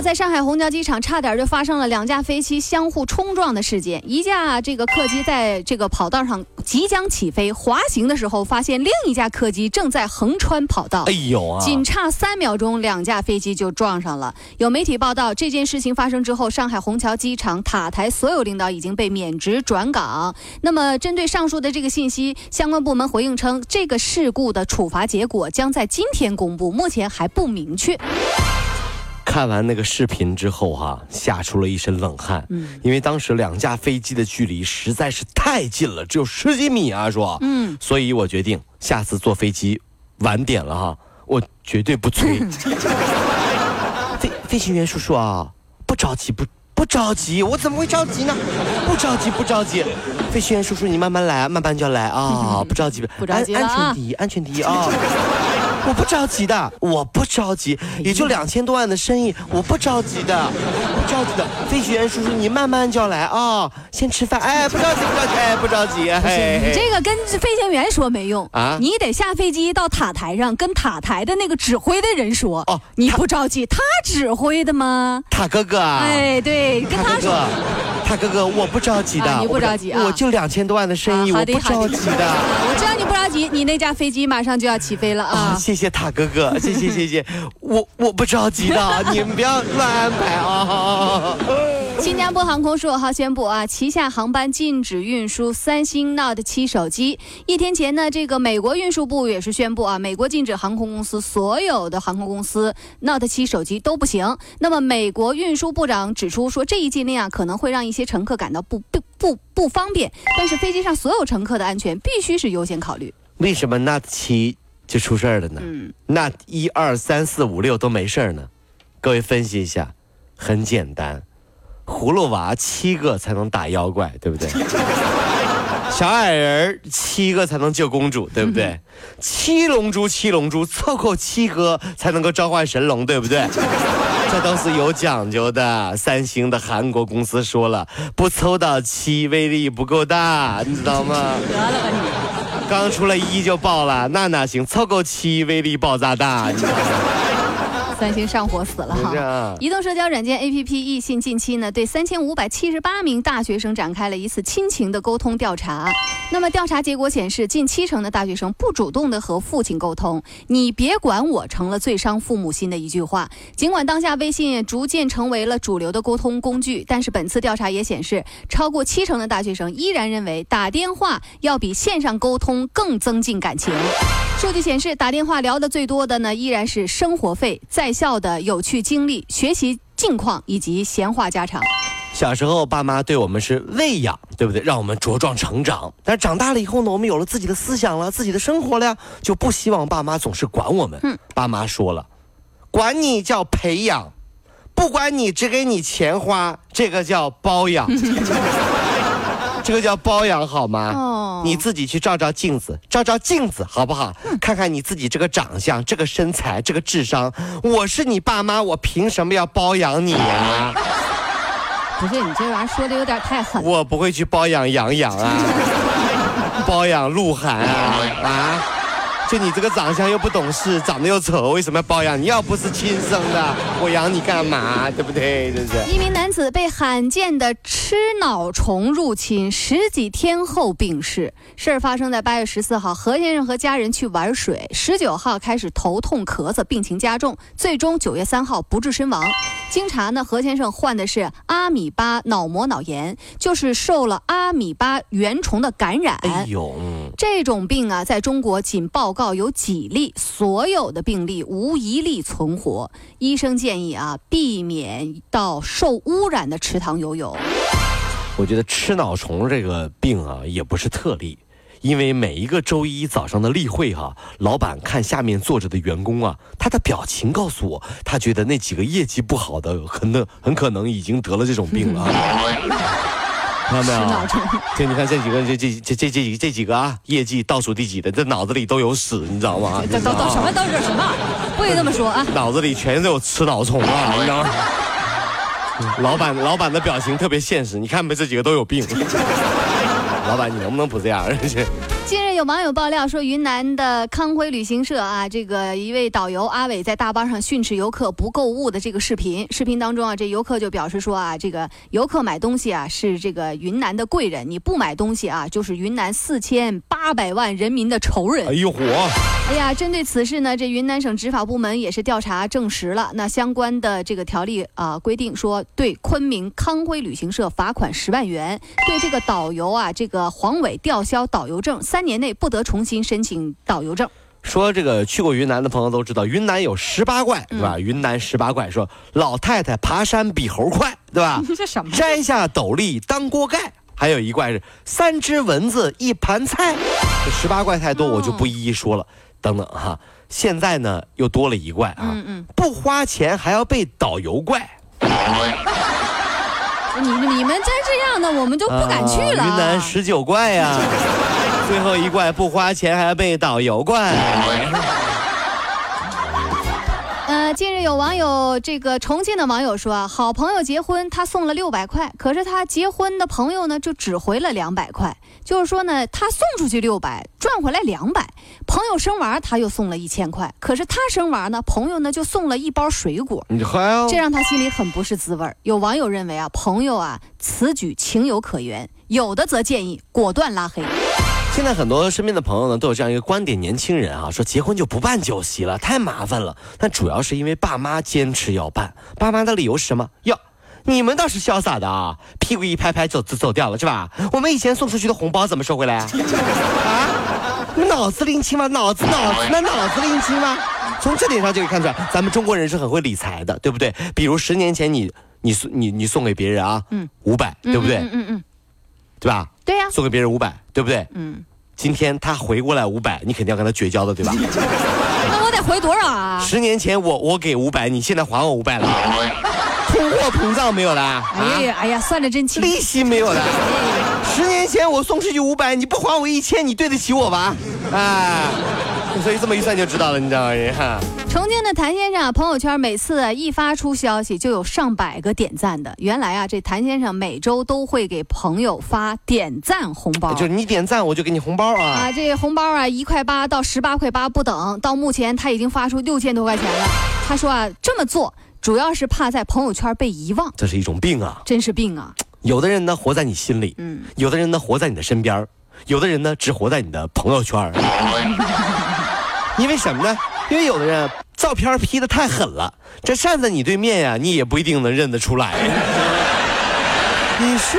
在上海虹桥机场，差点就发生了两架飞机相互冲撞的事件。一架这个客机在这个跑道上即将起飞，滑行的时候，发现另一架客机正在横穿跑道。哎呦啊！仅差三秒钟，两架飞机就撞上了。有媒体报道，这件事情发生之后，上海虹桥机场塔台所有领导已经被免职转岗。那么，针对上述的这个信息，相关部门回应称，这个事故的处罚结果将在今天公布，目前还不明确。看完那个视频之后，哈，吓出了一身冷汗。嗯，因为当时两架飞机的距离实在是太近了，只有十几米啊，说。嗯。所以我决定下次坐飞机晚点了哈，我绝对不催。飞飞行员叔叔啊，不着急，不不着急，我怎么会着急呢？不着急，不着急。飞行员叔叔，你慢慢来，慢慢就来啊，不着急，不着急安全第一，安全第一啊。我不着急的，我不着急，也就两千多万的生意，我不着急的，不着急的。飞行员叔叔，你慢慢叫来啊，先吃饭。哎，不着急，不着急，哎，不着急。哎你这个跟飞行员说没用啊，你得下飞机到塔台上跟塔台的那个指挥的人说。哦，你不着急，他指挥的吗？塔哥哥啊。哎，对，跟他说。塔哥哥，我不着急的，你不着急啊，我就两千多万的生意，我不着急的。我知道你不着急，你那架飞机马上就要起飞了啊。谢谢谢谢塔哥哥，谢谢谢谢，我我不着急的，你们不要乱安排啊。新加坡航空十五号宣布啊，旗下航班禁止运输三星 Note 七手机。一天前呢，这个美国运输部也是宣布啊，美国禁止航空公司所有的航空公司 Note 七手机都不行。那么，美国运输部长指出说，这一禁令啊，可能会让一些乘客感到不不不不方便，但是飞机上所有乘客的安全必须是优先考虑。为什么 Note 七就出事儿了呢？嗯，Note 一二三四五六都没事儿呢？各位分析一下，很简单。葫芦娃七个才能打妖怪，对不对？小矮人七个才能救公主，对不对？七龙珠，七龙珠凑够七个才能够召唤神龙，对不对？这都是有讲究的。三星的韩国公司说了，不凑到七威力不够大，你知道吗？得了吧你！刚出来一就爆了，那哪行？凑够七威力爆炸大。三星上火死了哈！移动社交软件 APP 易信近期呢，对三千五百七十八名大学生展开了一次亲情的沟通调查。那么调查结果显示，近七成的大学生不主动的和父亲沟通，“你别管我”成了最伤父母心的一句话。尽管当下微信逐渐成为了主流的沟通工具，但是本次调查也显示，超过七成的大学生依然认为打电话要比线上沟通更增进感情。数据显示，打电话聊的最多的呢，依然是生活费、在校的有趣经历、学习近况以及闲话家常。小时候，爸妈对我们是喂养，对不对？让我们茁壮成长。但是长大了以后呢，我们有了自己的思想了，自己的生活了呀，就不希望爸妈总是管我们。嗯，爸妈说了，管你叫培养，不管你只给你钱花，这个叫包养。这个叫包养好吗？哦，你自己去照照镜子，照照镜子好不好？看看你自己这个长相、这个身材、这个智商。我是你爸妈，我凭什么要包养你呀？不是你这玩意儿说的有点太狠。我不会去包养杨洋啊，包养鹿晗啊啊！就你这个长相又不懂事，长得又丑，为什么要包养？你要不是亲生的，我养你干嘛？对不对？这是。一名男子被罕见的吃脑虫入侵，十几天后病逝。事儿发生在八月十四号，何先生和家人去玩水，十九号开始头痛咳嗽，病情加重，最终九月三号不治身亡。经查呢，何先生患的是阿米巴脑膜脑炎，就是受了阿米巴原虫的感染。哎呦，这种病啊，在中国仅报。告有几例，所有的病例无一例存活。医生建议啊，避免到受污染的池塘游泳。我觉得吃脑虫这个病啊，也不是特例，因为每一个周一早上的例会哈，老板看下面坐着的员工啊，他的表情告诉我，他觉得那几个业绩不好的，可能很可能已经得了这种病了。看到没有？这你看这几个，这这这这这这几个啊，业绩倒数第几的，这脑子里都有屎，你知道吗？这都都什么都是什么？不许这么说啊！脑子里全都有吃脑虫啊，你知道吗？老板老板的表情特别现实，你看没？这几个都有病。老板，你能不能不这样？近日有网友爆料说，云南的康辉旅行社啊，这个一位导游阿伟在大巴上训斥游客不购物的这个视频。视频当中啊，这游客就表示说啊，这个游客买东西啊是这个云南的贵人，你不买东西啊就是云南四千八百万人民的仇人。哎呦火！哎呀，针对此事呢，这云南省执法部门也是调查证实了，那相关的这个条例啊规定说，对昆明康辉旅行社罚款十万元，对这个导游啊这个黄伟吊销导游证。三年内不得重新申请导游证。说这个去过云南的朋友都知道，云南有十八怪，对吧？云南十八怪说老太太爬山比猴快，对吧？这什么？摘下斗笠当锅盖。还有一怪是三只蚊子一盘菜。这十八怪太多，我就不一一说了。等等哈，现在呢又多了一怪啊，嗯嗯不花钱还要被导游怪。你 你们再这样的，我们就不敢去了。云南十九怪呀，最后一怪不花钱还要被导游怪。呃，近日有网友，这个重庆的网友说啊，好朋友结婚，他送了六百块，可是他结婚的朋友呢，就只回了两百块。就是说呢，他送出去六百，赚回来两百。朋友生娃，他又送了一千块，可是他生娃呢，朋友呢就送了一包水果。你这让他心里很不是滋味有网友认为啊，朋友啊此举情有可原，有的则建议果断拉黑。现在很多身边的朋友呢都有这样一个观点：年轻人啊，说结婚就不办酒席了，太麻烦了。但主要是因为爸妈坚持要办，爸妈的理由是什么？哟，你们倒是潇洒的啊，屁股一拍拍走走走掉了是吧？我们以前送出去的红包怎么收回来啊？啊，你脑子拎清吗？脑子脑子那脑子拎清吗？从这点上就可以看出来，咱们中国人是很会理财的，对不对？比如十年前你你送你你送给别人啊，嗯，五百，对不对？嗯嗯嗯。对吧？对呀，送给别人五百，对不对？嗯。今天他回过来五百，你肯定要跟他绝交的，对吧？那我得回多少啊？十年前我我给五百，你现在还我五百了，通货膨胀没有了？哎呀哎呀，算的真清。利息没有了？十年前我送出去五百，你不还我一千，你对得起我吧？哎。所以这么一算就知道了，你知道吗？哈重庆的谭先生朋友圈每次一发出消息就有上百个点赞的。原来啊，这谭先生每周都会给朋友发点赞红包，就是你点赞我就给你红包啊！啊，这红包啊，一块八到十八块八不等。到目前他已经发出六千多块钱了。他说啊，这么做主要是怕在朋友圈被遗忘。这是一种病啊！真是病啊！有的人呢活在你心里，嗯，有的人呢活在你的身边，有的人呢只活在你的朋友圈。因为什么呢？因为有的人照片 P 的太狠了，这站在你对面呀，你也不一定能认得出来。你是？